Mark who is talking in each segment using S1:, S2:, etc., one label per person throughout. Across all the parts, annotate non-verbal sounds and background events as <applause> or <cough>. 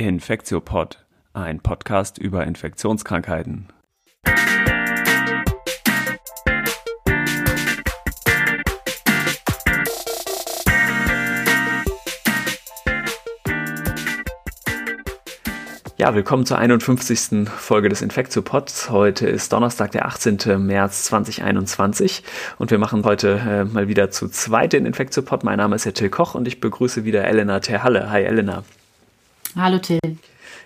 S1: Infektiopod, ein Podcast über Infektionskrankheiten. Ja, willkommen zur 51. Folge des Infektiopods. Heute ist Donnerstag, der 18. März 2021 und wir machen heute äh, mal wieder zu zweit den Infektiopod. Mein Name ist Herr Till Koch und ich begrüße wieder Elena Terhalle. Hi Elena.
S2: Hallo Till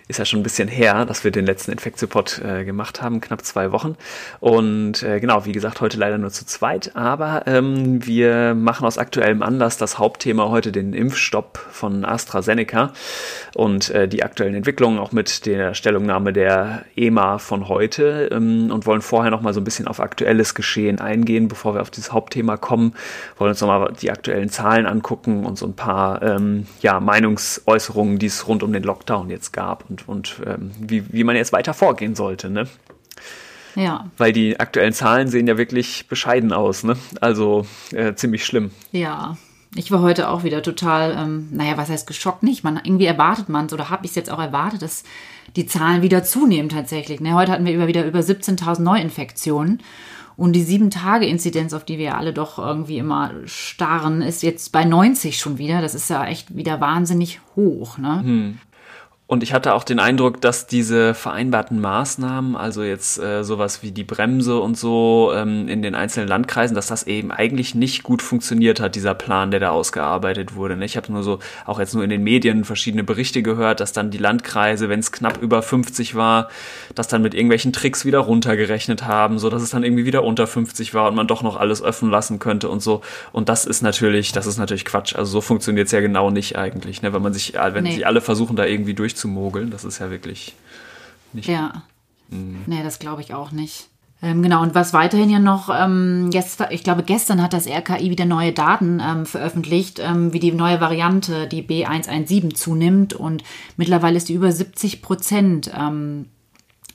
S1: ist ja schon ein bisschen her, dass wir den letzten Infektiopod äh, gemacht haben, knapp zwei Wochen. Und äh, genau, wie gesagt, heute leider nur zu zweit, aber ähm, wir machen aus aktuellem Anlass das Hauptthema heute den Impfstopp von AstraZeneca und äh, die aktuellen Entwicklungen auch mit der Stellungnahme der EMA von heute ähm, und wollen vorher noch mal so ein bisschen auf aktuelles Geschehen eingehen, bevor wir auf dieses Hauptthema kommen. Wollen uns noch mal die aktuellen Zahlen angucken und so ein paar ähm, ja, Meinungsäußerungen, die es rund um den Lockdown jetzt gab und, und ähm, wie, wie man jetzt weiter vorgehen sollte. Ne?
S2: Ja.
S1: Weil die aktuellen Zahlen sehen ja wirklich bescheiden aus, ne? Also äh, ziemlich schlimm.
S2: Ja. Ich war heute auch wieder total, ähm, naja, was heißt geschockt nicht? Man, irgendwie erwartet man es oder habe ich es jetzt auch erwartet, dass die Zahlen wieder zunehmen tatsächlich. Ne? Heute hatten wir über, wieder über 17.000 Neuinfektionen. Und die Sieben-Tage-Inzidenz, auf die wir alle doch irgendwie immer starren, ist jetzt bei 90 schon wieder. Das ist ja echt wieder wahnsinnig hoch. Ne? Hm.
S1: Und ich hatte auch den Eindruck, dass diese vereinbarten Maßnahmen, also jetzt äh, sowas wie die Bremse und so ähm, in den einzelnen Landkreisen, dass das eben eigentlich nicht gut funktioniert hat, dieser Plan, der da ausgearbeitet wurde. Ne? Ich habe nur so, auch jetzt nur in den Medien verschiedene Berichte gehört, dass dann die Landkreise, wenn es knapp über 50 war, das dann mit irgendwelchen Tricks wieder runtergerechnet haben, so dass es dann irgendwie wieder unter 50 war und man doch noch alles öffnen lassen könnte und so. Und das ist natürlich, das ist natürlich Quatsch. Also so funktioniert es ja genau nicht eigentlich, ne? wenn man sich, wenn nee. sich alle versuchen, da irgendwie durch durchzumogeln. Das ist ja wirklich nicht.
S2: Ja. Mhm. Nee, das glaube ich auch nicht. Ähm, genau, und was weiterhin ja noch, ähm, gestern, ich glaube, gestern hat das RKI wieder neue Daten ähm, veröffentlicht, ähm, wie die neue Variante, die B117, zunimmt. Und mittlerweile ist die über 70 Prozent ähm,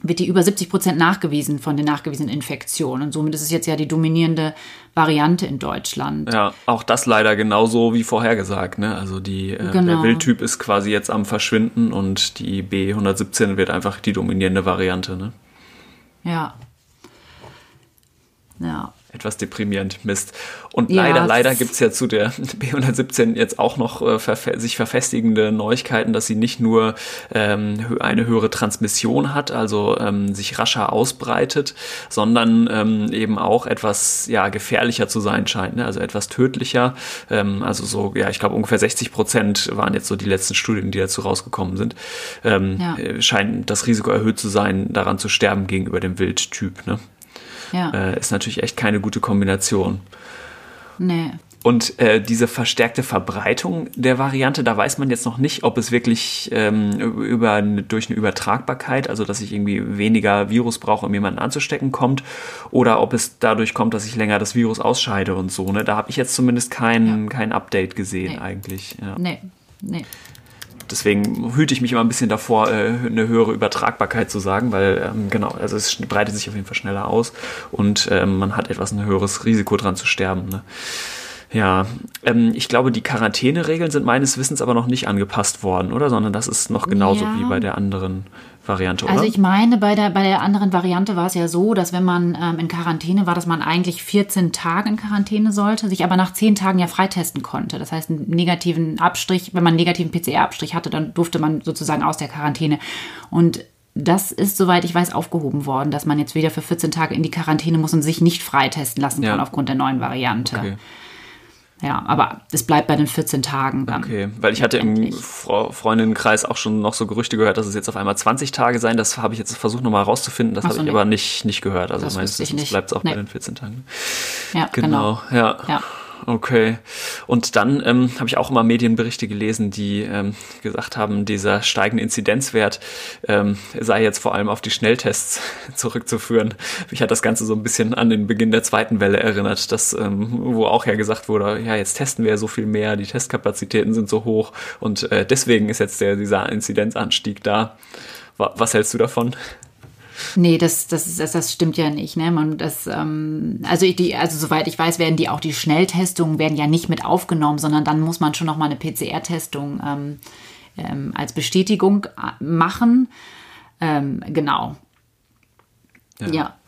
S2: wird die über 70 Prozent nachgewiesen von den nachgewiesenen Infektionen. Und somit ist es jetzt ja die dominierende Variante in Deutschland.
S1: Ja, auch das leider genauso wie vorhergesagt. Ne? Also die, äh, genau. der Wildtyp ist quasi jetzt am Verschwinden und die B117 wird einfach die dominierende Variante. Ne?
S2: Ja. Ja
S1: etwas deprimierend Mist. Und ja, leider, leider gibt es ja zu der <laughs> B117 jetzt auch noch äh, verfe sich verfestigende Neuigkeiten, dass sie nicht nur ähm, eine höhere Transmission hat, also ähm, sich rascher ausbreitet, sondern ähm, eben auch etwas ja, gefährlicher zu sein scheint, ne? also etwas tödlicher. Ähm, also so, ja, ich glaube ungefähr 60 Prozent waren jetzt so die letzten Studien, die dazu rausgekommen sind. Ähm, ja. Äh, scheint das Risiko erhöht zu sein, daran zu sterben gegenüber dem Wildtyp. Ne? Ja. äh, ist natürlich echt keine gute Kombination.
S2: Nee.
S1: Und äh, diese verstärkte Verbreitung der Variante, da weiß man jetzt noch nicht, ob es wirklich ähm, über, durch eine Übertragbarkeit, also dass ich irgendwie weniger Virus brauche, um jemanden anzustecken, kommt, oder ob es dadurch kommt, dass ich länger das Virus ausscheide und so. Ne? Da habe ich jetzt zumindest kein, ja. kein Update gesehen nee. eigentlich. Ja.
S2: Nee, nee
S1: deswegen hüte ich mich immer ein bisschen davor, äh, eine höhere Übertragbarkeit zu sagen, weil ähm, genau, also es breitet sich auf jeden Fall schneller aus und ähm, man hat etwas ein höheres Risiko dran zu sterben. Ne? Ja, ähm, ich glaube, die Quarantäneregeln sind meines Wissens aber noch nicht angepasst worden, oder? Sondern das ist noch genauso ja. wie bei der anderen Variante,
S2: oder? Also ich meine, bei der, bei der anderen Variante war es ja so, dass wenn man ähm, in Quarantäne war, dass man eigentlich 14 Tage in Quarantäne sollte, sich aber nach 10 Tagen ja freitesten konnte. Das heißt, einen negativen Abstrich, wenn man einen negativen PCR-Abstrich hatte, dann durfte man sozusagen aus der Quarantäne. Und das ist, soweit ich weiß, aufgehoben worden, dass man jetzt wieder für 14 Tage in die Quarantäne muss und sich nicht freitesten lassen kann ja. aufgrund der neuen Variante. Okay. Ja, aber es bleibt bei den 14 Tagen dann.
S1: Okay, weil ich hatte im Freundinnenkreis auch schon noch so Gerüchte gehört, dass es jetzt auf einmal 20 Tage sein. Das habe ich jetzt versucht nochmal rauszufinden. Das habe ich nee. aber nicht, nicht gehört. Also meistens bleibt es auch nee. bei den 14 Tagen.
S2: Ja, genau.
S1: genau. Ja. ja. Okay. Und dann ähm, habe ich auch immer Medienberichte gelesen, die ähm, gesagt haben, dieser steigende Inzidenzwert ähm, sei jetzt vor allem auf die Schnelltests <laughs> zurückzuführen. Mich hat das Ganze so ein bisschen an den Beginn der zweiten Welle erinnert, dass, ähm, wo auch ja gesagt wurde, ja, jetzt testen wir so viel mehr, die Testkapazitäten sind so hoch und äh, deswegen ist jetzt der, dieser Inzidenzanstieg da. Was hältst du davon?
S2: Nee, das, das, das, das stimmt ja nicht. Ne? Man, das, ähm, also, die, also soweit ich weiß, werden die auch die Schnelltestungen werden ja nicht mit aufgenommen, sondern dann muss man schon noch mal eine PCR-Testung ähm, ähm, als Bestätigung äh, machen. Ähm, genau.
S1: ja. ja.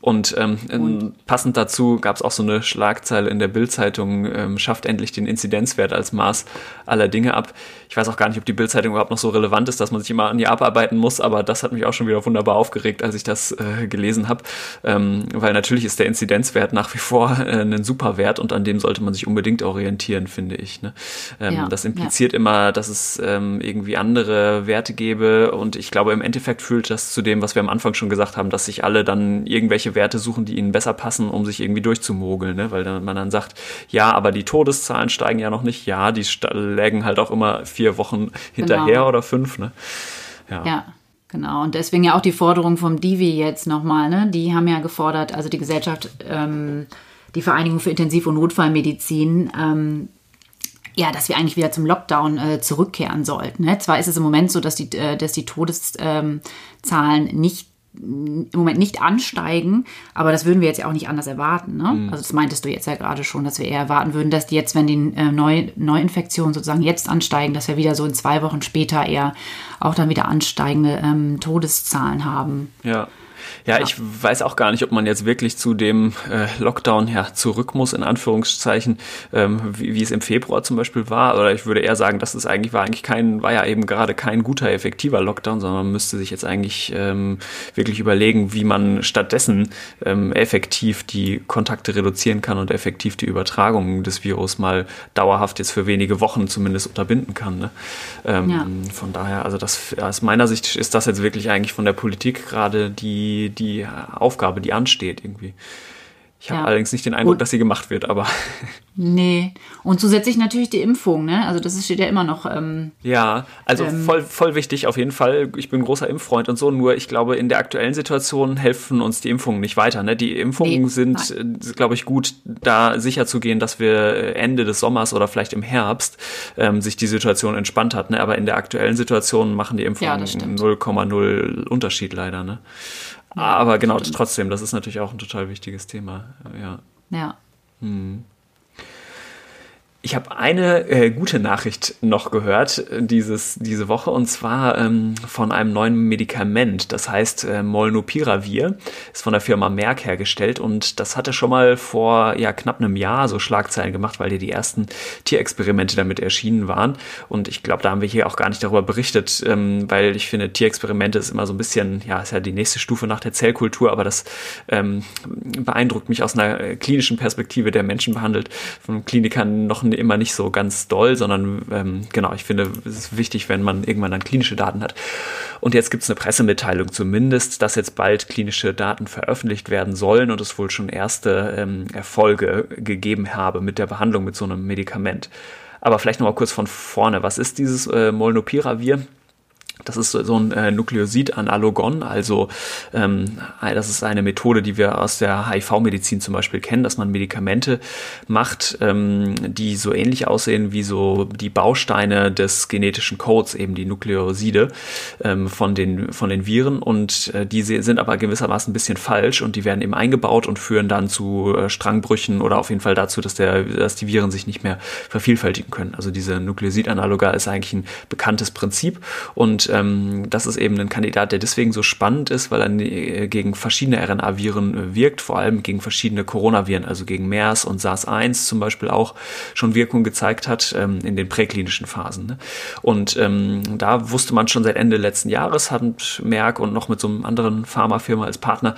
S1: Und, ähm, Und, passend dazu gab es auch so eine Schlagzeile in der Bildzeitung, ähm, schafft endlich den Inzidenzwert als Maß aller Dinge ab. Ich weiß auch gar nicht, ob die Bildzeitung überhaupt noch so relevant ist, dass man sich immer an ihr abarbeiten muss, aber das hat mich auch schon wieder wunderbar aufgeregt, als ich das äh, gelesen habe. Ähm, weil natürlich ist der Inzidenzwert nach wie vor äh, ein super Wert und an dem sollte man sich unbedingt orientieren, finde ich. Ne? Ähm, ja, das impliziert ja. immer, dass es ähm, irgendwie andere Werte gäbe und ich glaube, im Endeffekt fühlt das zu dem, was wir am Anfang schon gesagt haben, dass sich alle dann irgendwelche irgendwelche Werte suchen, die ihnen besser passen, um sich irgendwie durchzumogeln, ne? weil dann, man dann sagt, ja, aber die Todeszahlen steigen ja noch nicht, ja, die lägen halt auch immer vier Wochen hinterher genau. oder fünf. Ne?
S2: ja. ja. Genau, und deswegen ja auch die Forderung vom Divi jetzt nochmal, ne? Die haben ja gefordert, also die Gesellschaft, ähm, die Vereinigung für Intensiv- und Notfallmedizin, ähm, ja, dass wir eigentlich wieder zum Lockdown äh, zurückkehren sollten. Ne? Zwar ist es im Moment so, dass die, äh, dass die Todeszahlen ähm, nicht im Moment nicht ansteigen, aber das würden wir jetzt ja auch nicht anders erwarten. Ne? Mhm. Also das meintest du jetzt ja gerade schon, dass wir eher erwarten würden, dass die jetzt, wenn die äh, Neu Neuinfektionen sozusagen jetzt ansteigen, dass wir wieder so in zwei Wochen später eher auch dann wieder ansteigende ähm, Todeszahlen haben.
S1: Ja. Ja, ja, ich weiß auch gar nicht, ob man jetzt wirklich zu dem äh, Lockdown ja zurück muss, in Anführungszeichen, ähm, wie, wie es im Februar zum Beispiel war. Oder ich würde eher sagen, dass es eigentlich war eigentlich kein, war ja eben gerade kein guter, effektiver Lockdown, sondern man müsste sich jetzt eigentlich ähm, wirklich überlegen, wie man stattdessen ähm, effektiv die Kontakte reduzieren kann und effektiv die Übertragung des Virus mal dauerhaft jetzt für wenige Wochen zumindest unterbinden kann. Ne? Ähm, ja. Von daher, also das aus meiner Sicht ist das jetzt wirklich eigentlich von der Politik gerade die die, Aufgabe, die ansteht irgendwie. Ich habe ja. allerdings nicht den Eindruck, und, dass sie gemacht wird, aber. <laughs>
S2: Nee. Und zusätzlich natürlich die Impfung, ne? Also das steht ja immer noch. Ähm,
S1: ja, also ähm, voll, voll wichtig auf jeden Fall. Ich bin großer Impffreund und so, nur ich glaube, in der aktuellen Situation helfen uns die Impfungen nicht weiter. Ne? Die Impfungen nee, sind. Äh, glaube ich, gut, da sicher zu gehen, dass wir Ende des Sommers oder vielleicht im Herbst ähm, sich die Situation entspannt hat. Ne? Aber in der aktuellen Situation machen die Impfungen ja, 0,0 Unterschied leider. Ne? Aber genau, trotzdem, das ist natürlich auch ein total wichtiges Thema. Ja.
S2: Ja.
S1: Hm. Ich habe eine äh, gute Nachricht noch gehört äh, dieses, diese Woche und zwar ähm, von einem neuen Medikament. Das heißt äh, Molnupiravir, ist von der Firma Merck hergestellt und das hatte schon mal vor ja, knapp einem Jahr so Schlagzeilen gemacht, weil die ersten Tierexperimente damit erschienen waren. Und ich glaube, da haben wir hier auch gar nicht darüber berichtet, ähm, weil ich finde, Tierexperimente ist immer so ein bisschen, ja, ist ja die nächste Stufe nach der Zellkultur, aber das ähm, beeindruckt mich aus einer äh, klinischen Perspektive, der Menschen behandelt, von Klinikern noch immer nicht so ganz doll, sondern ähm, genau, ich finde, es ist wichtig, wenn man irgendwann dann klinische Daten hat. Und jetzt gibt es eine Pressemitteilung zumindest, dass jetzt bald klinische Daten veröffentlicht werden sollen und es wohl schon erste ähm, Erfolge gegeben habe mit der Behandlung mit so einem Medikament. Aber vielleicht nochmal kurz von vorne. Was ist dieses äh, Molnupiravir? Das ist so ein äh, Nukleosid-Analogon, also ähm, das ist eine Methode, die wir aus der HIV-Medizin zum Beispiel kennen, dass man Medikamente macht, ähm, die so ähnlich aussehen wie so die Bausteine des genetischen Codes, eben die Nukleoside ähm, von, den, von den Viren. Und äh, die sind aber gewissermaßen ein bisschen falsch und die werden eben eingebaut und führen dann zu äh, Strangbrüchen oder auf jeden Fall dazu, dass, der, dass die Viren sich nicht mehr vervielfältigen können. Also diese Nukleosid-Analoga ist eigentlich ein bekanntes Prinzip. Und ähm, das ist eben ein Kandidat, der deswegen so spannend ist, weil er äh, gegen verschiedene RNA-Viren äh, wirkt, vor allem gegen verschiedene Coronaviren, also gegen MERS und SARS-1 zum Beispiel auch schon Wirkung gezeigt hat ähm, in den präklinischen Phasen. Ne? Und ähm, da wusste man schon seit Ende letzten Jahres, hat Merck und noch mit so einem anderen Pharmafirma als Partner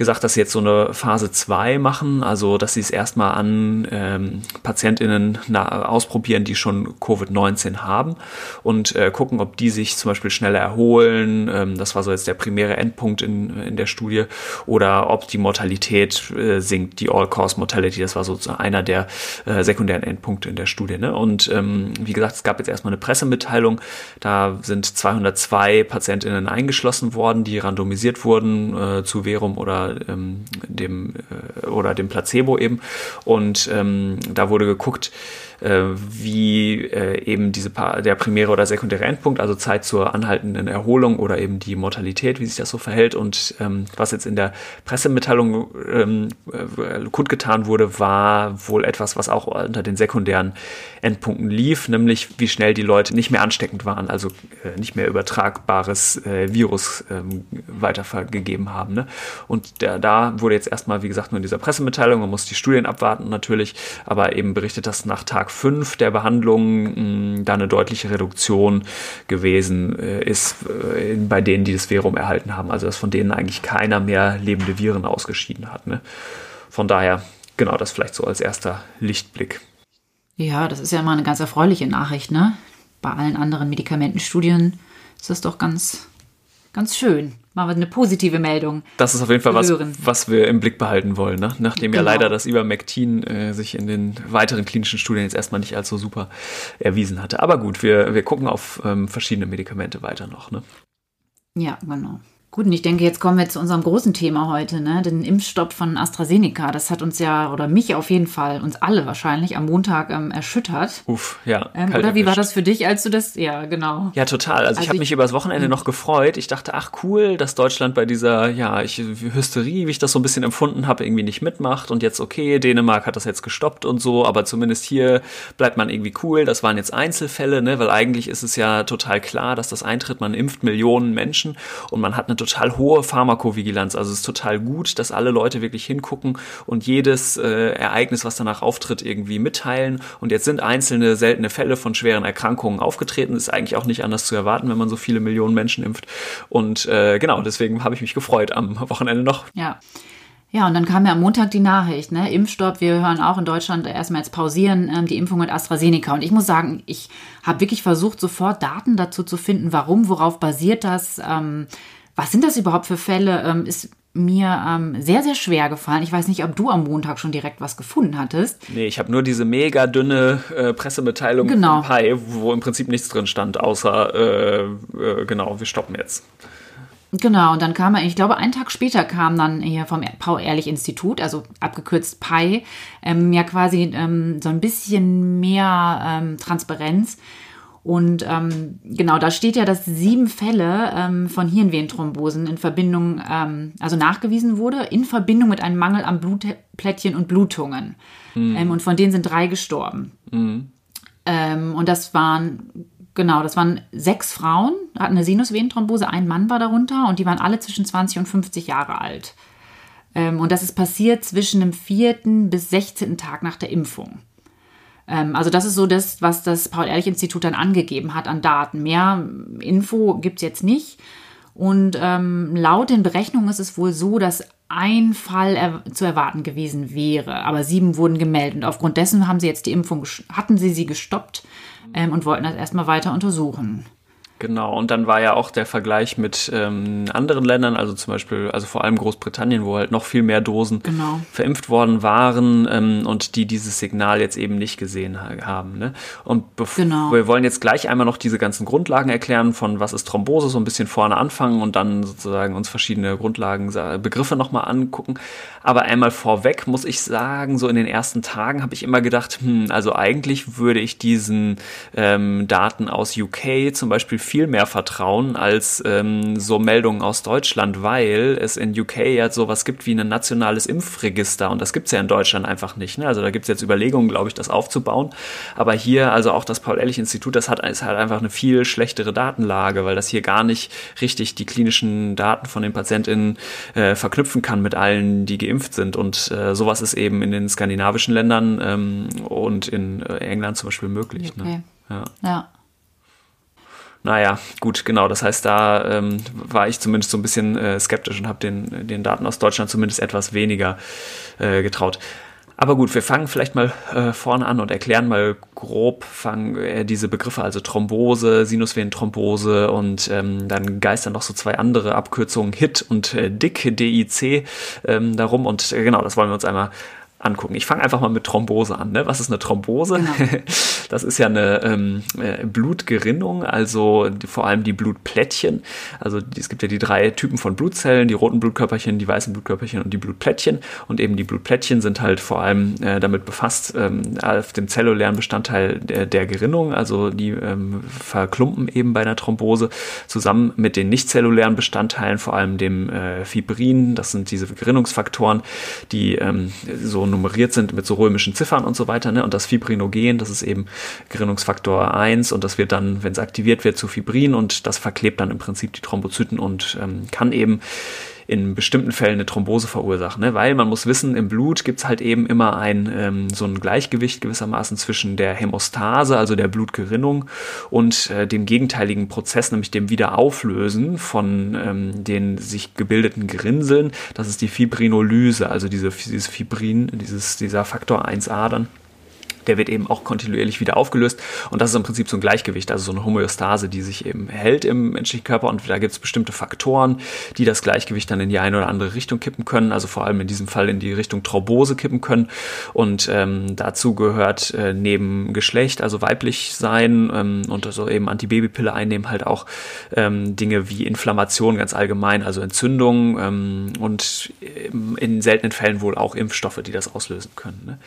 S1: gesagt, dass sie jetzt so eine Phase 2 machen, also dass sie es erstmal an ähm, PatientInnen na, ausprobieren, die schon Covid-19 haben und äh, gucken, ob die sich zum Beispiel schneller erholen. Ähm, das war so jetzt der primäre Endpunkt in, in der Studie. Oder ob die Mortalität äh, sinkt, die All-Cause-Mortality. Das war so einer der äh, sekundären Endpunkte in der Studie. Ne? Und ähm, wie gesagt, es gab jetzt erstmal eine Pressemitteilung. Da sind 202 PatientInnen eingeschlossen worden, die randomisiert wurden äh, zu Verum oder ähm, dem äh, oder dem Placebo eben. Und ähm, da wurde geguckt, äh, wie äh, eben diese pa der primäre oder sekundäre Endpunkt, also Zeit zur anhaltenden Erholung oder eben die Mortalität, wie sich das so verhält. Und ähm, was jetzt in der Pressemitteilung ähm, äh, kundgetan wurde, war wohl etwas, was auch unter den sekundären Endpunkten lief, nämlich wie schnell die Leute nicht mehr ansteckend waren, also äh, nicht mehr übertragbares äh, Virus ähm, weitergegeben haben. Ne? Und der, da wurde jetzt erstmal, wie gesagt, nur in dieser Pressemitteilung, man muss die Studien abwarten natürlich, aber eben berichtet, dass nach Tag 5 der Behandlung mh, da eine deutliche Reduktion gewesen äh, ist äh, bei denen, die das Verum erhalten haben. Also dass von denen eigentlich keiner mehr lebende Viren ausgeschieden hat. Ne? Von daher, genau, das vielleicht so als erster Lichtblick.
S2: Ja, das ist ja immer eine ganz erfreuliche Nachricht, ne? Bei allen anderen Medikamentenstudien ist das doch ganz, ganz schön mal eine positive Meldung.
S1: Das ist auf jeden Fall was, was wir im Blick behalten wollen, ne? nachdem genau. ja leider das Ivermectin äh, sich in den weiteren klinischen Studien jetzt erstmal nicht allzu super erwiesen hatte. Aber gut, wir, wir gucken auf ähm, verschiedene Medikamente weiter noch. Ne?
S2: Ja, genau. Gut, und ich denke, jetzt kommen wir zu unserem großen Thema heute, ne? den Impfstopp von AstraZeneca. Das hat uns ja, oder mich auf jeden Fall, uns alle wahrscheinlich am Montag ähm, erschüttert.
S1: Uff, ja.
S2: Ähm, oder wie war das für dich, als du das, ja, genau.
S1: Ja, total. Also, also ich habe mich übers Wochenende noch gefreut. Ich dachte, ach cool, dass Deutschland bei dieser, ja, ich, Hysterie, wie ich das so ein bisschen empfunden habe, irgendwie nicht mitmacht. Und jetzt, okay, Dänemark hat das jetzt gestoppt und so, aber zumindest hier bleibt man irgendwie cool. Das waren jetzt Einzelfälle, ne? weil eigentlich ist es ja total klar, dass das eintritt. Man impft Millionen Menschen und man hat eine total hohe Pharmakovigilanz. Also es ist total gut, dass alle Leute wirklich hingucken und jedes äh, Ereignis, was danach auftritt, irgendwie mitteilen. Und jetzt sind einzelne seltene Fälle von schweren Erkrankungen aufgetreten. Ist eigentlich auch nicht anders zu erwarten, wenn man so viele Millionen Menschen impft. Und äh, genau, deswegen habe ich mich gefreut am Wochenende noch.
S2: Ja. Ja, und dann kam ja am Montag die Nachricht, ne? Impfstopp, wir hören auch in Deutschland erstmal jetzt pausieren, ähm, die Impfung mit AstraZeneca. Und ich muss sagen, ich habe wirklich versucht, sofort Daten dazu zu finden, warum, worauf basiert das, ähm, was sind das überhaupt für Fälle, ähm, ist mir ähm, sehr, sehr schwer gefallen. Ich weiß nicht, ob du am Montag schon direkt was gefunden hattest.
S1: Nee, ich habe nur diese mega dünne äh, Pressemitteilung
S2: genau.
S1: von Pi, wo im Prinzip nichts drin stand, außer, äh, äh, genau, wir stoppen jetzt.
S2: Genau, und dann kam er, ich glaube, einen Tag später kam dann hier vom Paul-Ehrlich-Institut, also abgekürzt PI, ähm, ja quasi ähm, so ein bisschen mehr ähm, Transparenz. Und ähm, genau, da steht ja, dass sieben Fälle ähm, von Hirnvenenthrombosen in Verbindung, ähm, also nachgewiesen wurde, in Verbindung mit einem Mangel an Blutplättchen und Blutungen. Mhm. und von denen sind drei gestorben. Mhm. und das waren Genau, das waren sechs Frauen, hatten eine Sinusvenenthrombose, ein Mann war darunter und die waren alle zwischen 20 und 50 Jahre alt. Ähm, und das ist passiert zwischen dem vierten bis 16. Tag nach der Impfung. Ähm, also das ist so das, was das Paul-Ehrlich-Institut dann angegeben hat an Daten. Mehr Info gibt es jetzt nicht. Und ähm, laut den Berechnungen ist es wohl so, dass ein Fall er zu erwarten gewesen wäre, aber sieben wurden gemeldet. Und aufgrund dessen haben sie jetzt die Impfung, hatten sie sie gestoppt ähm, und wollten das erstmal weiter untersuchen.
S1: Genau, und dann war ja auch der Vergleich mit ähm, anderen Ländern, also zum Beispiel, also vor allem Großbritannien, wo halt noch viel mehr Dosen
S2: genau.
S1: verimpft worden waren ähm, und die dieses Signal jetzt eben nicht gesehen haben. Ne? Und genau. wir wollen jetzt gleich einmal noch diese ganzen Grundlagen erklären, von was ist Thrombose, so ein bisschen vorne anfangen und dann sozusagen uns verschiedene Grundlagen, Begriffe nochmal angucken. Aber einmal vorweg muss ich sagen, so in den ersten Tagen habe ich immer gedacht, hm, also eigentlich würde ich diesen ähm, Daten aus UK zum Beispiel viel mehr vertrauen als ähm, so Meldungen aus Deutschland, weil es in UK ja sowas gibt wie ein nationales Impfregister und das gibt es ja in Deutschland einfach nicht. Ne? Also da gibt es jetzt Überlegungen, glaube ich, das aufzubauen. Aber hier, also auch das Paul-Ehrlich-Institut, das hat, ist halt einfach eine viel schlechtere Datenlage, weil das hier gar nicht richtig die klinischen Daten von den PatientInnen äh, verknüpfen kann mit allen, die geimpft sind. Und äh, sowas ist eben in den skandinavischen Ländern ähm, und in äh, England zum Beispiel möglich.
S2: Okay.
S1: Ne?
S2: Ja. ja.
S1: Naja, gut, genau. Das heißt, da ähm, war ich zumindest so ein bisschen äh, skeptisch und habe den, den Daten aus Deutschland zumindest etwas weniger äh, getraut. Aber gut, wir fangen vielleicht mal äh, vorne an und erklären mal grob fangen, äh, diese Begriffe, also Thrombose, Sinusvenenthrombose und ähm, dann geistern noch so zwei andere Abkürzungen, HIT und äh, DIC, DIC, ähm, darum. Und äh, genau, das wollen wir uns einmal angucken. Ich fange einfach mal mit Thrombose an. Ne? Was ist eine Thrombose? Genau. <laughs> Das ist ja eine ähm, äh, Blutgerinnung, also vor allem die Blutplättchen. Also es gibt ja die drei Typen von Blutzellen, die roten Blutkörperchen, die weißen Blutkörperchen und die Blutplättchen. Und eben die Blutplättchen sind halt vor allem äh, damit befasst, ähm, auf dem zellulären Bestandteil der, der Gerinnung, also die ähm, verklumpen eben bei einer Thrombose zusammen mit den nicht-zellulären Bestandteilen, vor allem dem äh, Fibrin, das sind diese Gerinnungsfaktoren, die ähm, so nummeriert sind mit so römischen Ziffern und so weiter. Ne? Und das Fibrinogen, das ist eben Gerinnungsfaktor 1 und das wird dann, wenn es aktiviert wird, zu Fibrin und das verklebt dann im Prinzip die Thrombozyten und ähm, kann eben in bestimmten Fällen eine Thrombose verursachen, ne? weil man muss wissen, im Blut gibt es halt eben immer ein ähm, so ein Gleichgewicht gewissermaßen zwischen der Hämostase, also der Blutgerinnung, und äh, dem gegenteiligen Prozess, nämlich dem Wiederauflösen von ähm, den sich gebildeten Gerinnseln. Das ist die Fibrinolyse, also diese, dieses Fibrin, dieses, dieser Faktor 1a dann der wird eben auch kontinuierlich wieder aufgelöst. Und das ist im Prinzip so ein Gleichgewicht, also so eine Homöostase, die sich eben hält im menschlichen Körper. Und da gibt es bestimmte Faktoren, die das Gleichgewicht dann in die eine oder andere Richtung kippen können, also vor allem in diesem Fall in die Richtung Thrombose kippen können. Und ähm, dazu gehört äh, neben Geschlecht, also weiblich sein ähm, und also eben Antibabypille einnehmen, halt auch ähm, Dinge wie Inflammation ganz allgemein, also Entzündung ähm, und in seltenen Fällen wohl auch Impfstoffe, die das auslösen können. Ne?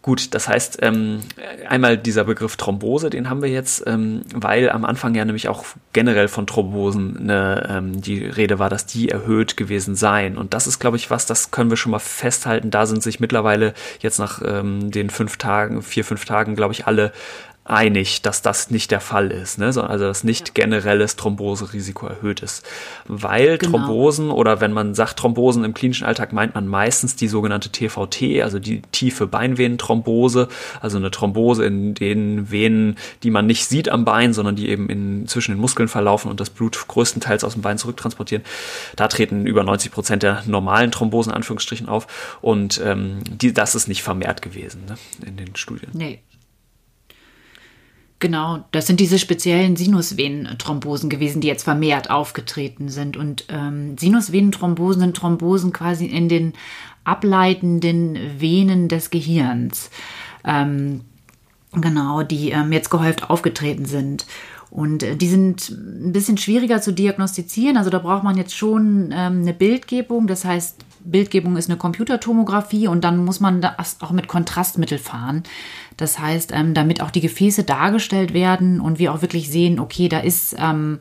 S1: Gut, das heißt, ähm, einmal dieser Begriff Thrombose, den haben wir jetzt, ähm, weil am Anfang ja nämlich auch generell von Thrombosen eine, ähm, die Rede war, dass die erhöht gewesen seien. Und das ist, glaube ich, was, das können wir schon mal festhalten. Da sind sich mittlerweile jetzt nach ähm, den fünf Tagen, vier, fünf Tagen, glaube ich, alle einig, dass das nicht der Fall ist, ne? also dass nicht generelles Thromboserisiko erhöht ist. Weil genau. Thrombosen oder wenn man sagt Thrombosen im klinischen Alltag meint man meistens die sogenannte TVT, also die tiefe Beinvenenthrombose, also eine Thrombose in den Venen, die man nicht sieht am Bein, sondern die eben in, zwischen den Muskeln verlaufen und das Blut größtenteils aus dem Bein zurücktransportieren. Da treten über 90 Prozent der normalen Thrombosen Anführungsstrichen auf und ähm, die, das ist nicht vermehrt gewesen ne, in den Studien.
S2: Nee, Genau, das sind diese speziellen Sinusvenenthrombosen gewesen, die jetzt vermehrt aufgetreten sind. Und ähm, Sinusvenenthrombosen sind Thrombosen quasi in den ableitenden Venen des Gehirns. Ähm, genau, die ähm, jetzt gehäuft aufgetreten sind. Und äh, die sind ein bisschen schwieriger zu diagnostizieren. Also da braucht man jetzt schon ähm, eine Bildgebung. Das heißt, Bildgebung ist eine Computertomographie und dann muss man das auch mit Kontrastmittel fahren. Das heißt, ähm, damit auch die Gefäße dargestellt werden und wir auch wirklich sehen, okay, da ist ähm,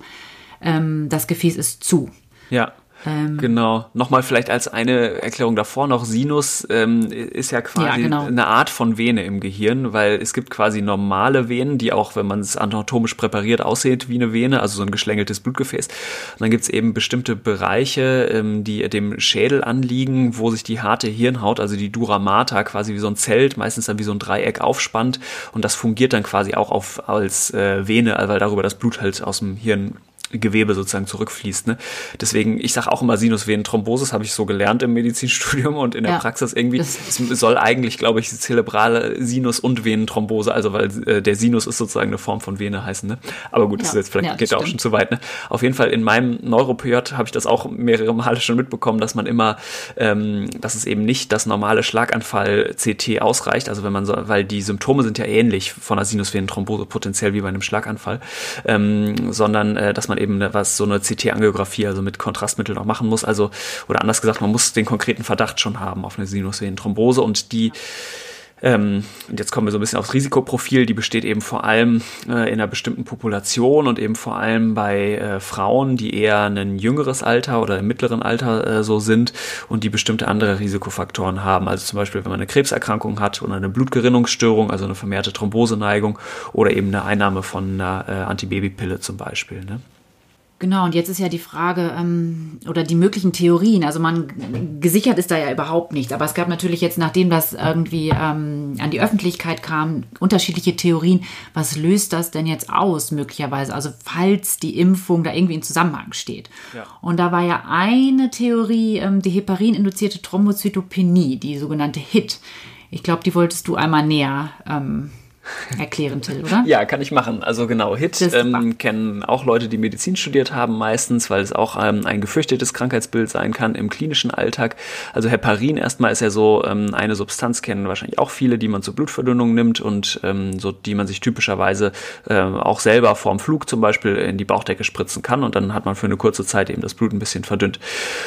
S2: ähm, das Gefäß ist zu.
S1: Ja. Ähm, genau. Nochmal vielleicht als eine Erklärung davor noch, Sinus ähm, ist ja quasi ja, genau. eine Art von Vene im Gehirn, weil es gibt quasi normale Venen, die auch, wenn man es anatomisch präpariert, aussieht wie eine Vene, also so ein geschlängeltes Blutgefäß. Und dann gibt es eben bestimmte Bereiche, ähm, die dem Schädel anliegen, wo sich die harte Hirnhaut, also die Dura mater, quasi wie so ein Zelt, meistens dann wie so ein Dreieck aufspannt und das fungiert dann quasi auch auf, als äh, Vene, weil darüber das Blut halt aus dem Hirn Gewebe sozusagen zurückfließt. Ne? Deswegen, ich sage auch immer Sinusvenenthrombosis, habe ich so gelernt im Medizinstudium und in der ja, Praxis irgendwie. Es soll eigentlich, glaube ich, zerebrale Sinus- und Venenthrombose, also weil äh, der Sinus ist sozusagen eine Form von Vene heißen. Ne? Aber gut, das ja, ist jetzt vielleicht ja, geht ja auch schon zu weit. Ne? Auf jeden Fall in meinem NeuroPJ habe ich das auch mehrere Male schon mitbekommen, dass man immer, ähm, dass es eben nicht das normale Schlaganfall-CT ausreicht, also wenn man so, weil die Symptome sind ja ähnlich von einer Sinusvenenthrombose potenziell wie bei einem Schlaganfall, ähm, sondern äh, dass man man eben ne, was so eine CT-Angiografie, also mit Kontrastmittel noch machen muss. Also, oder anders gesagt, man muss den konkreten Verdacht schon haben auf eine Sinusvenenthrombose und die ähm, und jetzt kommen wir so ein bisschen aufs Risikoprofil. Die besteht eben vor allem äh, in einer bestimmten Population und eben vor allem bei äh, Frauen, die eher ein jüngeres Alter oder im mittleren Alter äh, so sind und die bestimmte andere Risikofaktoren haben. Also zum Beispiel, wenn man eine Krebserkrankung hat oder eine Blutgerinnungsstörung, also eine vermehrte Thromboseneigung oder eben eine Einnahme von einer äh, Antibabypille zum Beispiel. Ne?
S2: Genau, und jetzt ist ja die Frage ähm, oder die möglichen Theorien. Also man gesichert ist da ja überhaupt nichts. Aber es gab natürlich jetzt, nachdem das irgendwie ähm, an die Öffentlichkeit kam, unterschiedliche Theorien. Was löst das denn jetzt aus, möglicherweise? Also falls die Impfung da irgendwie in Zusammenhang steht. Ja. Und da war ja eine Theorie, ähm, die Heparin-induzierte Thrombozytopenie, die sogenannte HIT. Ich glaube, die wolltest du einmal näher ähm, erklären, Till, oder?
S1: Ja, kann ich machen. Also genau, HIT ähm, kennen auch Leute, die Medizin studiert haben meistens, weil es auch ähm, ein gefürchtetes Krankheitsbild sein kann im klinischen Alltag. Also Heparin erstmal ist ja so ähm, eine Substanz, kennen wahrscheinlich auch viele, die man zur Blutverdünnung nimmt und ähm, so die man sich typischerweise äh, auch selber vorm Flug zum Beispiel in die Bauchdecke spritzen kann und dann hat man für eine kurze Zeit eben das Blut ein bisschen verdünnt.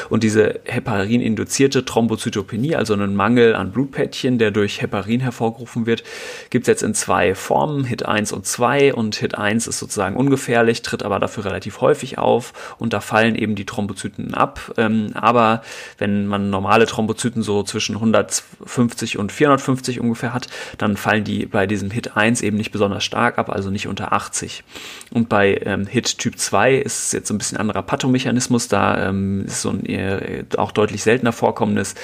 S1: Und diese Heparin-induzierte Thrombozytopenie, also einen Mangel an Blutpättchen, der durch Heparin hervorgerufen wird, gibt es jetzt in zwei Formen, Hit 1 und 2 und Hit 1 ist sozusagen ungefährlich, tritt aber dafür relativ häufig auf und da fallen eben die Thrombozyten ab. Ähm, aber wenn man normale Thrombozyten so zwischen 150 und 450 ungefähr hat, dann fallen die bei diesem Hit 1 eben nicht besonders stark ab, also nicht unter 80. Und bei ähm, Hit Typ 2 ist es jetzt ein bisschen anderer Pathomechanismus, da ähm, ist so ein äh, auch deutlich seltener vorkommendes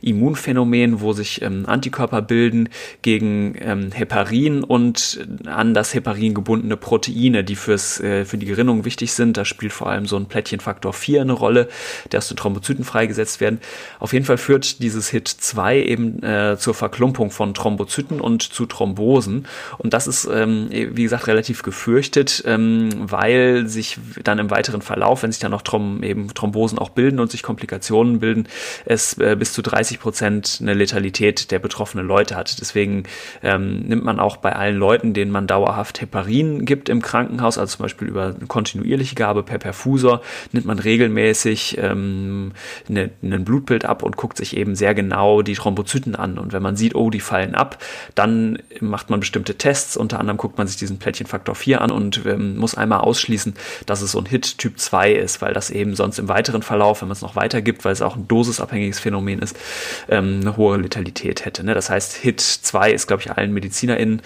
S1: Immunphänomen, wo sich ähm, Antikörper bilden gegen ähm, Heparin und an das Heparin gebundene Proteine, die fürs, äh, für die Gerinnung wichtig sind. Da spielt vor allem so ein Plättchenfaktor 4 eine Rolle, aus den Thrombozyten freigesetzt werden. Auf jeden Fall führt dieses HIT 2 eben äh, zur Verklumpung von Thrombozyten und zu Thrombosen. Und das ist, ähm, wie gesagt, relativ gefürchtet, ähm, weil sich dann im weiteren Verlauf, wenn sich dann noch Throm eben Thrombosen auch bilden und sich Komplikationen bilden, es äh, bis zu 30 Prozent eine Letalität der betroffenen Leute hat. Deswegen ähm, nimmt man auch bei allen Leuten, denen man dauerhaft Heparin gibt im Krankenhaus, also zum Beispiel über eine kontinuierliche Gabe per Perfusor, nimmt man regelmäßig ähm, eine, ein Blutbild ab und guckt sich eben sehr genau die Thrombozyten an. Und wenn man sieht, oh, die fallen ab, dann macht man bestimmte Tests. Unter anderem guckt man sich diesen Plättchenfaktor 4 an und ähm, muss einmal ausschließen, dass es so ein Hit Typ 2 ist, weil das eben sonst im weiteren Verlauf, wenn man es noch weiter gibt, weil es auch ein dosisabhängiges Phänomen ist, ähm, eine hohe Letalität hätte. Ne? Das heißt, Hit 2 ist, glaube ich, allen MedizinerInnen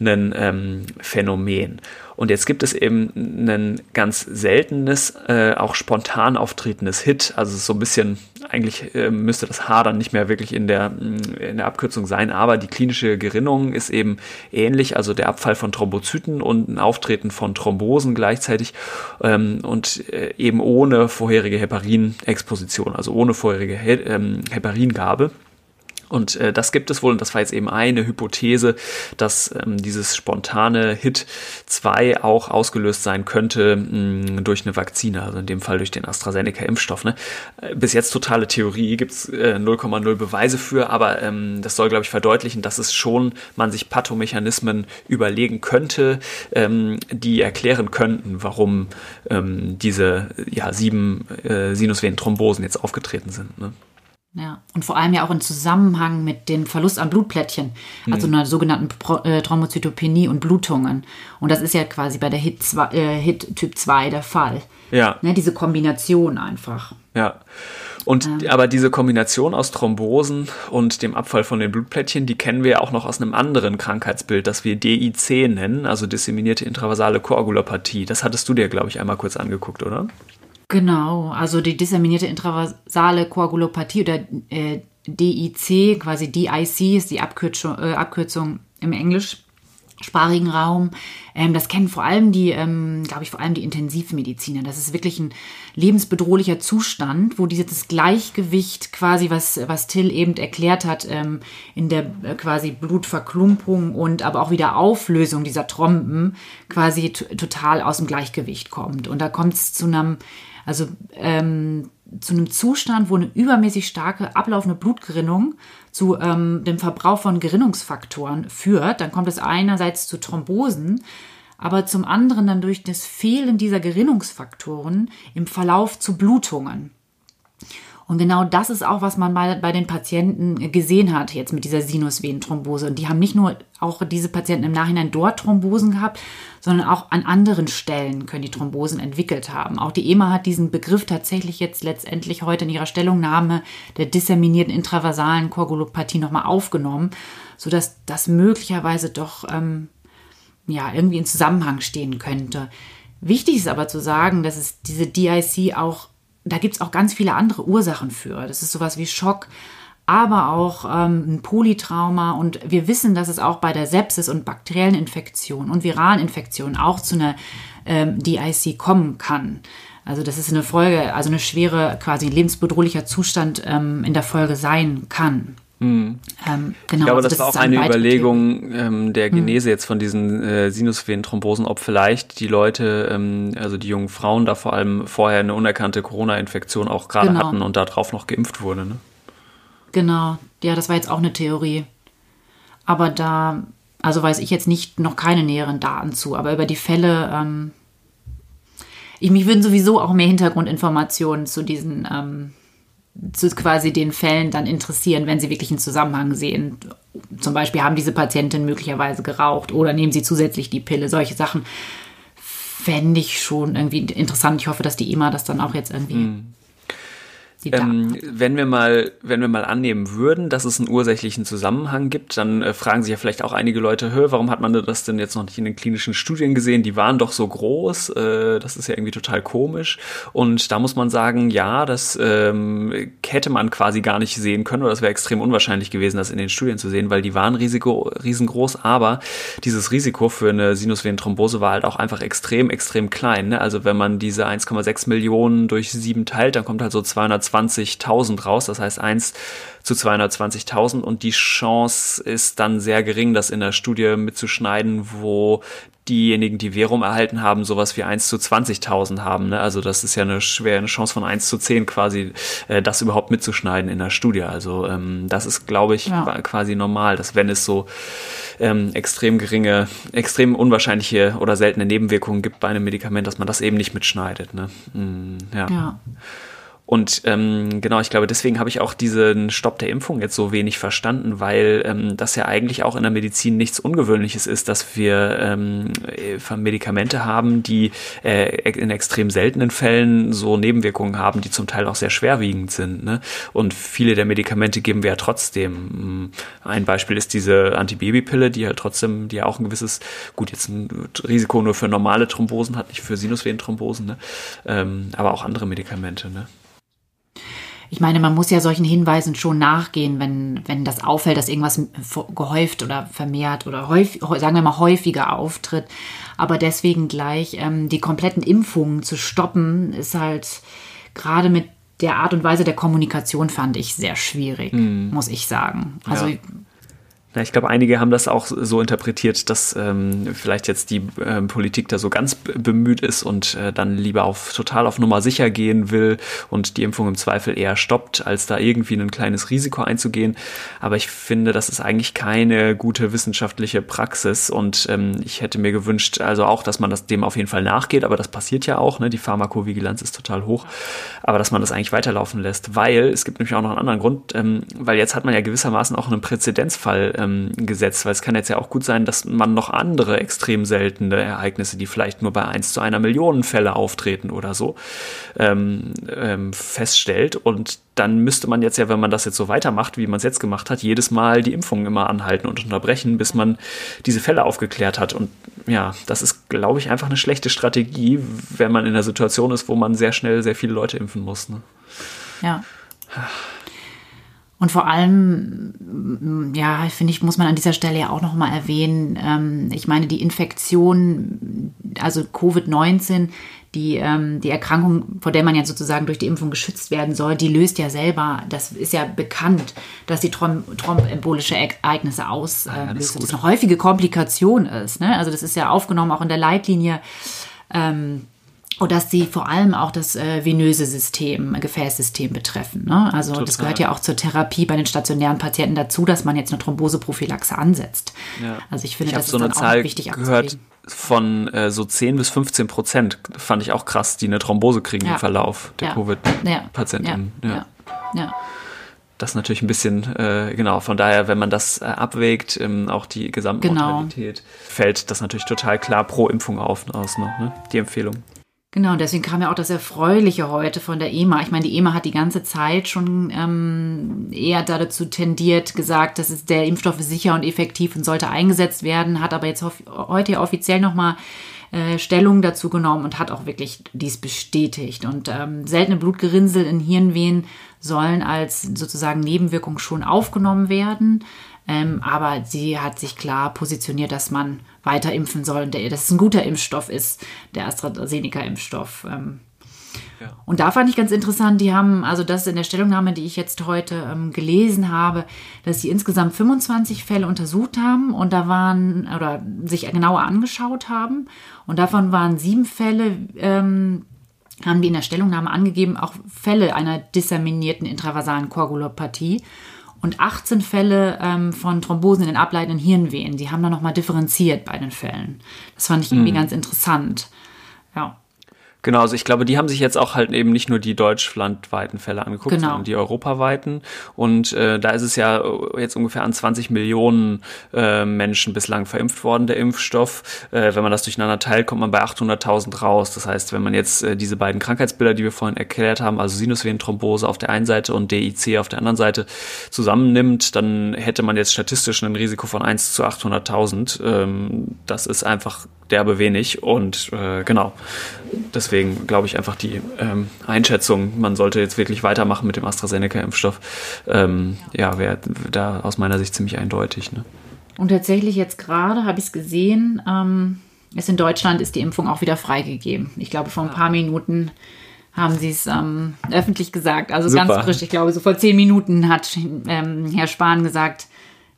S1: ein ähm, Phänomen. Und jetzt gibt es eben ein ganz seltenes, äh, auch spontan auftretendes Hit. Also so ein bisschen, eigentlich äh, müsste das H dann nicht mehr wirklich in der, in der Abkürzung sein, aber die klinische Gerinnung ist eben ähnlich, also der Abfall von Thrombozyten und ein Auftreten von Thrombosen gleichzeitig ähm, und äh, eben ohne vorherige Heparin-Exposition, also ohne vorherige He ähm, Heparingabe. Und äh, das gibt es wohl, und das war jetzt eben eine Hypothese, dass ähm, dieses spontane Hit 2 auch ausgelöst sein könnte mh, durch eine Vakzine, also in dem Fall durch den AstraZeneca-Impfstoff. Ne? Äh, bis jetzt totale Theorie, gibt's äh, 0,0 Beweise für, aber ähm, das soll, glaube ich, verdeutlichen, dass es schon man sich Pathomechanismen überlegen könnte, ähm, die erklären könnten, warum ähm, diese ja, sieben äh, Sinusvenenthrombosen jetzt aufgetreten sind. Ne?
S2: Ja, und vor allem ja auch im Zusammenhang mit dem Verlust an Blutplättchen, also mhm. einer sogenannten Pro äh, Thrombozytopenie und Blutungen. Und das ist ja quasi bei der Hit, 2, äh, Hit Typ 2 der Fall.
S1: Ja.
S2: Ne, diese Kombination einfach.
S1: Ja. Und ähm. aber diese Kombination aus Thrombosen und dem Abfall von den Blutplättchen, die kennen wir ja auch noch aus einem anderen Krankheitsbild, das wir DIC nennen, also disseminierte intravasale Koagulopathie. Das hattest du dir, glaube ich, einmal kurz angeguckt, oder?
S2: Genau, also die disseminierte intravasale Koagulopathie oder äh, DIC, quasi DIC ist die Abkürzung, äh, Abkürzung im englischsprachigen Raum. Ähm, das kennen vor allem die, ähm, glaube ich, vor allem die Intensivmediziner. Das ist wirklich ein lebensbedrohlicher Zustand, wo dieses Gleichgewicht quasi, was, was Till eben erklärt hat, ähm, in der äh, quasi Blutverklumpung und aber auch wieder Auflösung dieser Tromben quasi total aus dem Gleichgewicht kommt. Und da kommt es zu einem also ähm, zu einem Zustand, wo eine übermäßig starke ablaufende Blutgerinnung zu ähm, dem Verbrauch von Gerinnungsfaktoren führt. Dann kommt es einerseits zu Thrombosen, aber zum anderen dann durch das Fehlen dieser Gerinnungsfaktoren im Verlauf zu Blutungen. Und genau das ist auch, was man mal bei den Patienten gesehen hat, jetzt mit dieser Sinusvenenthrombose. Und die haben nicht nur auch diese Patienten im Nachhinein dort Thrombosen gehabt, sondern auch an anderen Stellen können die Thrombosen entwickelt haben. Auch die EMA hat diesen Begriff tatsächlich jetzt letztendlich heute in ihrer Stellungnahme der disseminierten intravasalen Koagulopathie nochmal aufgenommen, sodass das möglicherweise doch ähm, ja, irgendwie in Zusammenhang stehen könnte. Wichtig ist aber zu sagen, dass es diese DIC auch da gibt es auch ganz viele andere Ursachen für. Das ist sowas wie Schock, aber auch ähm, ein Polytrauma. Und wir wissen, dass es auch bei der Sepsis und bakteriellen Infektionen und viralen Infektionen auch zu einer ähm, DIC kommen kann. Also das ist eine Folge, also eine schwere, quasi lebensbedrohlicher Zustand ähm, in der Folge sein kann.
S1: Mhm. Ähm, genau, ich glaube, also das, das, war auch eine Überlegung ähm, der hm. Genese mhm. jetzt von diesen äh, Sinusvenenthrombosen, ob vielleicht die Leute, ähm, also die jungen Frauen da vor allem vorher eine unerkannte Corona-Infektion auch gerade genau. hatten und darauf noch geimpft wurde. Ne?
S2: Genau, ja, das war jetzt auch eine Theorie. Aber da, also weiß ich jetzt nicht noch keine näheren Daten zu, aber über die Fälle, ähm, ich, mich würden sowieso auch mehr Hintergrundinformationen zu diesen ähm, zu quasi den Fällen dann interessieren, wenn sie wirklich einen Zusammenhang sehen. Zum Beispiel haben diese Patientin möglicherweise geraucht oder nehmen sie zusätzlich die Pille. Solche Sachen fände ich schon irgendwie interessant. Ich hoffe, dass die EMA das dann auch jetzt irgendwie mm
S1: ähm, wenn wir mal, wenn wir mal annehmen würden, dass es einen ursächlichen Zusammenhang gibt, dann äh, fragen sich ja vielleicht auch einige Leute, Hö, warum hat man das denn jetzt noch nicht in den klinischen Studien gesehen? Die waren doch so groß, äh, das ist ja irgendwie total komisch. Und da muss man sagen, ja, das ähm, hätte man quasi gar nicht sehen können oder das wäre extrem unwahrscheinlich gewesen, das in den Studien zu sehen, weil die waren Risiko, riesengroß, aber dieses Risiko für eine Sinusvenenthrombose war halt auch einfach extrem, extrem klein. Ne? Also wenn man diese 1,6 Millionen durch sieben teilt, dann kommt halt so 200 220.000 raus, das heißt 1 zu 220.000 und die Chance ist dann sehr gering, das in der Studie mitzuschneiden, wo diejenigen, die Verum erhalten haben, sowas wie 1 zu 20.000 haben. Ne? Also das ist ja eine schwere Chance von 1 zu 10 quasi, äh, das überhaupt mitzuschneiden in der Studie. Also ähm, das ist, glaube ich, ja. quasi normal, dass wenn es so ähm, extrem geringe, extrem unwahrscheinliche oder seltene Nebenwirkungen gibt bei einem Medikament, dass man das eben nicht mitschneidet. Ne? Mm, ja. ja. Und ähm, genau, ich glaube, deswegen habe ich auch diesen Stopp der Impfung jetzt so wenig verstanden, weil ähm, das ja eigentlich auch in der Medizin nichts Ungewöhnliches ist, dass wir ähm, äh, Medikamente haben, die äh, in extrem seltenen Fällen so Nebenwirkungen haben, die zum Teil auch sehr schwerwiegend sind. Ne? Und viele der Medikamente geben wir ja trotzdem. Ein Beispiel ist diese Antibabypille, die halt trotzdem, die ja auch ein gewisses, gut, jetzt ein Risiko nur für normale Thrombosen hat, nicht für Sinusvenenthrombosen, ne? ähm, aber auch andere Medikamente. Ne?
S2: Ich meine, man muss ja solchen Hinweisen schon nachgehen, wenn, wenn das auffällt, dass irgendwas gehäuft oder vermehrt oder häufig, sagen wir mal häufiger auftritt. Aber deswegen gleich ähm, die kompletten Impfungen zu stoppen, ist halt gerade mit der Art und Weise der Kommunikation fand ich sehr schwierig, mm. muss ich sagen. Also ja.
S1: Ja, ich glaube, einige haben das auch so interpretiert, dass ähm, vielleicht jetzt die ähm, Politik da so ganz bemüht ist und äh, dann lieber auf total auf Nummer sicher gehen will und die Impfung im Zweifel eher stoppt, als da irgendwie ein kleines Risiko einzugehen. Aber ich finde, das ist eigentlich keine gute wissenschaftliche Praxis und ähm, ich hätte mir gewünscht, also auch, dass man das dem auf jeden Fall nachgeht, aber das passiert ja auch, ne? Die Pharmakovigilanz ist total hoch, aber dass man das eigentlich weiterlaufen lässt, weil es gibt nämlich auch noch einen anderen Grund, ähm, weil jetzt hat man ja gewissermaßen auch einen Präzedenzfall ähm, gesetzt, weil es kann jetzt ja auch gut sein, dass man noch andere extrem seltene Ereignisse, die vielleicht nur bei 1 zu einer Million Fälle auftreten oder so, ähm, ähm, feststellt. Und dann müsste man jetzt ja, wenn man das jetzt so weitermacht, wie man es jetzt gemacht hat, jedes Mal die Impfung immer anhalten und unterbrechen, bis man diese Fälle aufgeklärt hat. Und ja, das ist, glaube ich, einfach eine schlechte Strategie, wenn man in einer Situation ist, wo man sehr schnell sehr viele Leute impfen muss. Ne?
S2: Ja. Und vor allem, ja, finde ich, muss man an dieser Stelle ja auch noch mal erwähnen, ähm, ich meine, die Infektion, also Covid-19, die, ähm, die Erkrankung, vor der man ja sozusagen durch die Impfung geschützt werden soll, die löst ja selber, das ist ja bekannt, dass die Trom trombembolische Ereignisse auslöst. Ja, das, das, eine häufige Komplikation ist. Ne? Also das ist ja aufgenommen auch in der Leitlinie. Ähm, und dass sie vor allem auch das äh, venöse System, Gefäßsystem betreffen. Ne? Also Total. das gehört ja auch zur Therapie bei den stationären Patienten dazu, dass man jetzt eine Thromboseprophylaxe ansetzt. Ja. Also ich finde, ich das ist so eine Zahl wichtig
S1: gehört von äh, so 10 bis 15 Prozent, fand ich auch krass, die eine Thrombose kriegen ja. im Verlauf der ja. Covid-Patienten. Ja. ja. Das ist natürlich ein bisschen, äh, genau, von daher, wenn man das äh, abwägt, ähm, auch die Gesamtmortalität, genau. fällt das natürlich total klar pro Impfung auf, aus noch, ne? die Empfehlung.
S2: Genau, und deswegen kam ja auch das Erfreuliche heute von der EMA. Ich meine, die EMA hat die ganze Zeit schon ähm, eher dazu tendiert, gesagt, dass der Impfstoff ist sicher und effektiv und sollte eingesetzt werden, hat aber jetzt heute offiziell nochmal äh, Stellung dazu genommen und hat auch wirklich dies bestätigt. Und ähm, seltene Blutgerinnsel in Hirnvenen sollen als sozusagen Nebenwirkung schon aufgenommen werden. Ähm, aber sie hat sich klar positioniert, dass man weiter impfen soll und der, dass es ein guter Impfstoff ist, der AstraZeneca-Impfstoff. Ähm, Ja. Und da fand ich ganz interessant, die haben, also das in der Stellungnahme, die ich jetzt heute ähm, gelesen habe, dass sie insgesamt 25 Fälle untersucht haben und da waren, oder sich genauer angeschaut haben. Und davon waren sieben Fälle, ähm, haben die in der Stellungnahme angegeben, auch Fälle einer disseminierten intravasalen Koagulopathie und 18 Fälle ähm, von Thrombosen in den ableitenden Hirnvenen. Die haben da nochmal differenziert bei den Fällen. Das fand ich irgendwie mhm. ganz interessant. Ja.
S1: Genau, also ich glaube, die haben sich jetzt auch halt eben nicht nur die deutschlandweiten Fälle angeguckt, genau. sondern die europaweiten. Und äh, da ist es ja jetzt ungefähr an 20 Millionen äh, Menschen bislang verimpft worden, der Impfstoff. Äh, wenn man das durcheinander teilt, kommt man bei 800.000 raus. Das heißt, wenn man jetzt äh, diese beiden Krankheitsbilder, die wir vorhin erklärt haben, also Sinusvenenthrombose auf der einen Seite und DIC auf der anderen Seite zusammennimmt, dann hätte man jetzt statistisch ein Risiko von 1 zu 800.000. Ähm, das ist einfach derbe wenig und äh, genau. Deswegen glaube ich einfach die ähm, Einschätzung, man sollte jetzt wirklich weitermachen mit dem AstraZeneca-Impfstoff, ähm, ja, wäre da aus meiner Sicht ziemlich eindeutig. Ne?
S2: Und tatsächlich jetzt gerade habe ich es gesehen, ähm, ist in Deutschland ist die Impfung auch wieder freigegeben. Ich glaube, vor ein paar Minuten haben sie es ähm, öffentlich gesagt. Also Super. ganz frisch. Ich glaube, so vor zehn Minuten hat ähm, Herr Spahn gesagt,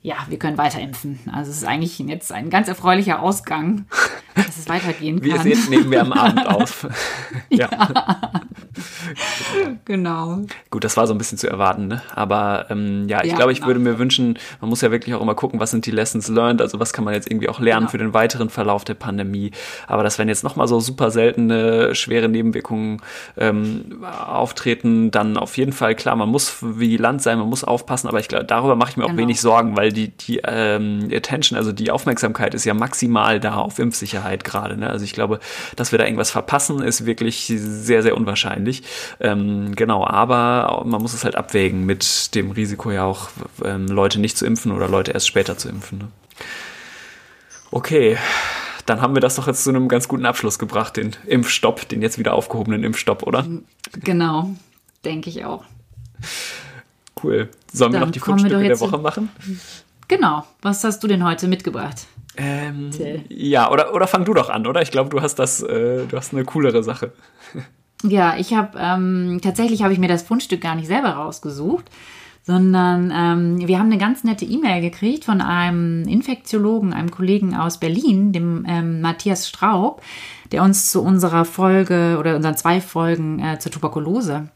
S2: ja, wir können weiter impfen. Also es ist eigentlich jetzt ein ganz erfreulicher Ausgang, dass es weitergehen
S1: kann. Es jetzt nehmen wir am Abend <laughs> auf.
S2: ja. ja. genau.
S1: Gut, das war so ein bisschen zu erwarten, ne? Aber ähm, ja, ich ja, glaube, ich genau. würde mir wünschen, man muss ja wirklich auch immer gucken, was sind die Lessons learned, also was kann man jetzt irgendwie auch lernen genau. für den weiteren Verlauf der Pandemie. Aber dass wenn jetzt nochmal so super seltene, schwere Nebenwirkungen ähm, auftreten, dann auf jeden Fall klar, man muss wie Land sein, man muss aufpassen, aber ich glaube, darüber mache ich mir genau. auch wenig Sorgen, weil die, die ähm, Attention, also die Aufmerksamkeit ist ja maximal da auf Impfsicherheit gerade. Ne? Also ich glaube, dass wir da irgendwas verpassen, ist wirklich sehr, sehr unwahrscheinlich. Ähm, genau, aber man muss es halt abwägen mit dem Risiko ja auch, ähm, Leute nicht zu impfen oder Leute erst später zu impfen. Ne? Okay, dann haben wir das doch jetzt zu einem ganz guten Abschluss gebracht, den Impfstopp, den jetzt wieder aufgehobenen Impfstopp, oder?
S2: Genau, denke ich auch.
S1: Cool. Sollen dann wir noch die Fundstücke der Woche machen?
S2: Genau. Was hast du denn heute mitgebracht?
S1: Ähm, ja, oder, oder fang du doch an, oder? Ich glaube, du hast das, äh, du hast eine coolere Sache. <laughs>
S2: Ja, ich habe ähm, tatsächlich habe ich mir das Fundstück gar nicht selber rausgesucht, sondern ähm, wir haben eine ganz nette E-Mail gekriegt von einem Infektiologen, einem Kollegen aus Berlin, dem ähm, Matthias Straub, der uns zu unserer Folge oder unseren zwei Folgen äh, zur Tuberkulose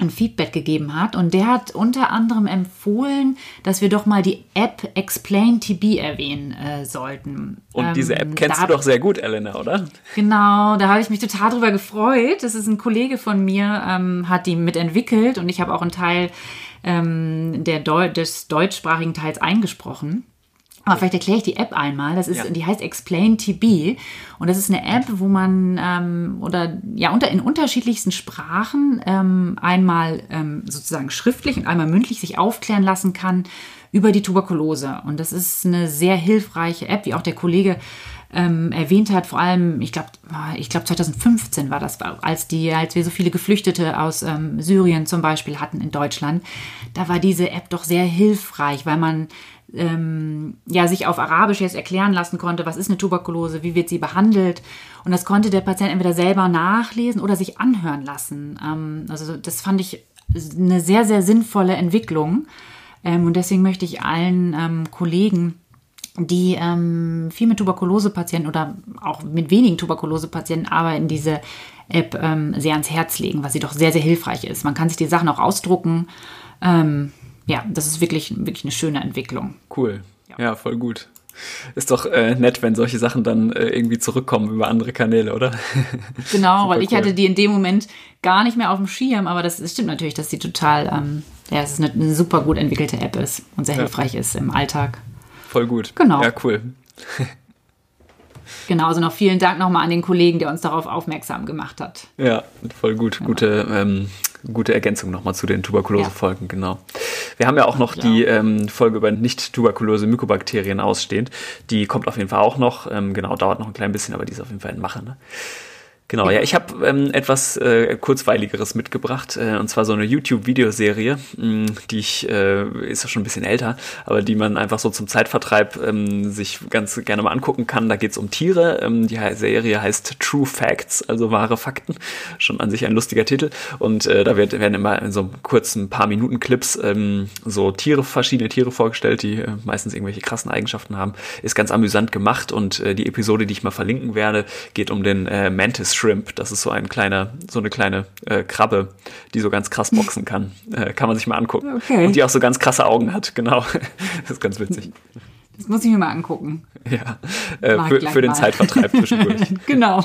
S2: ein Feedback gegeben hat. Und der hat unter anderem empfohlen, dass wir doch mal die App Explain TB erwähnen äh, sollten.
S1: Und ähm, diese App kennst du doch sehr gut, Elena, oder?
S2: Genau, da habe ich mich total drüber gefreut. Das ist ein Kollege von mir, ähm, hat die mitentwickelt und ich habe auch einen Teil ähm, der Deu des deutschsprachigen Teils eingesprochen. Aber vielleicht erkläre ich die App einmal. Das ist, ja. die heißt Explain TB und das ist eine App, wo man ähm, oder ja unter in unterschiedlichsten Sprachen ähm, einmal ähm, sozusagen schriftlich und einmal mündlich sich aufklären lassen kann über die Tuberkulose. Und das ist eine sehr hilfreiche App, wie auch der Kollege ähm, erwähnt hat, vor allem, ich glaube, ich glaube 2015 war das, als die, als wir so viele Geflüchtete aus ähm, Syrien zum Beispiel hatten in Deutschland, da war diese App doch sehr hilfreich, weil man ähm, ja, sich auf Arabisch jetzt erklären lassen konnte, was ist eine Tuberkulose, wie wird sie behandelt. Und das konnte der Patient entweder selber nachlesen oder sich anhören lassen. Ähm, also das fand ich eine sehr, sehr sinnvolle Entwicklung. Ähm, und deswegen möchte ich allen ähm, Kollegen, die ähm, viel mit Tuberkulosepatienten oder auch mit wenigen Tuberkulosepatienten arbeiten, diese App ähm, sehr ans Herz legen, weil sie doch sehr, sehr hilfreich ist. Man kann sich die Sachen auch ausdrucken. Ähm, ja, das ist wirklich, wirklich eine schöne Entwicklung.
S1: Cool. Ja, ja voll gut. Ist doch äh, nett, wenn solche Sachen dann äh, irgendwie zurückkommen über andere Kanäle, oder? <laughs>
S2: Genau, weil ich cool. hatte die in dem Moment gar nicht mehr auf dem Schirm, aber das, das stimmt natürlich, dass die total, ähm, ja, es ist eine, eine, super gut entwickelte App ist und sehr ja. hilfreich ist im Alltag.
S1: Voll gut.
S2: Genau.
S1: Ja, cool.
S2: Genau, also noch vielen Dank nochmal an den Kollegen, der uns darauf aufmerksam gemacht hat.
S1: Ja, voll gut. Genau. Gute, ähm, gute Ergänzung nochmal zu den Tuberkulose-Folgen, ja. genau. Wir haben ja auch noch ja. die ähm, Folge über Nicht-Tuberkulose-Mykobakterien ausstehend. Die kommt auf jeden Fall auch noch. Ähm, genau, dauert noch ein klein bisschen, aber die ist auf jeden Fall in Mache. Ne? Genau, ja, ich habe ähm, etwas äh, kurzweiligeres mitgebracht, äh, und zwar so eine YouTube-Videoserie, mm, die ich, äh, ist ja schon ein bisschen älter, aber die man einfach so zum Zeitvertreib ähm, sich ganz gerne mal angucken kann. Da geht's um Tiere. Ähm, die Serie heißt True Facts, also wahre Fakten. Schon an sich ein lustiger Titel. Und äh, da wird, werden immer in so kurzen paar Minuten Clips ähm, so Tiere, verschiedene Tiere vorgestellt, die äh, meistens irgendwelche krassen Eigenschaften haben. Ist ganz amüsant gemacht und äh, die Episode, die ich mal verlinken werde, geht um den äh, Mantis Shrimp. Das ist so ein kleiner, so eine kleine äh, Krabbe, die so ganz krass boxen kann. Äh, kann man sich mal angucken. Okay. Und die auch so ganz krasse Augen hat, genau. <laughs> das ist ganz witzig.
S2: Das muss ich mir mal angucken.
S1: Ja, äh, für, für den Zeitvertreib zwischendurch. <laughs>
S2: genau.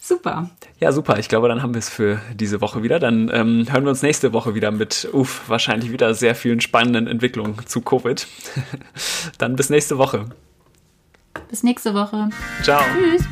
S2: Super.
S1: Ja, super. Ich glaube, dann haben wir es für diese Woche wieder. Dann ähm, hören wir uns nächste Woche wieder mit, uff, wahrscheinlich wieder sehr vielen spannenden Entwicklungen zu Covid. <laughs> dann bis nächste Woche.
S2: Bis nächste Woche.
S1: Ciao. Tschüss.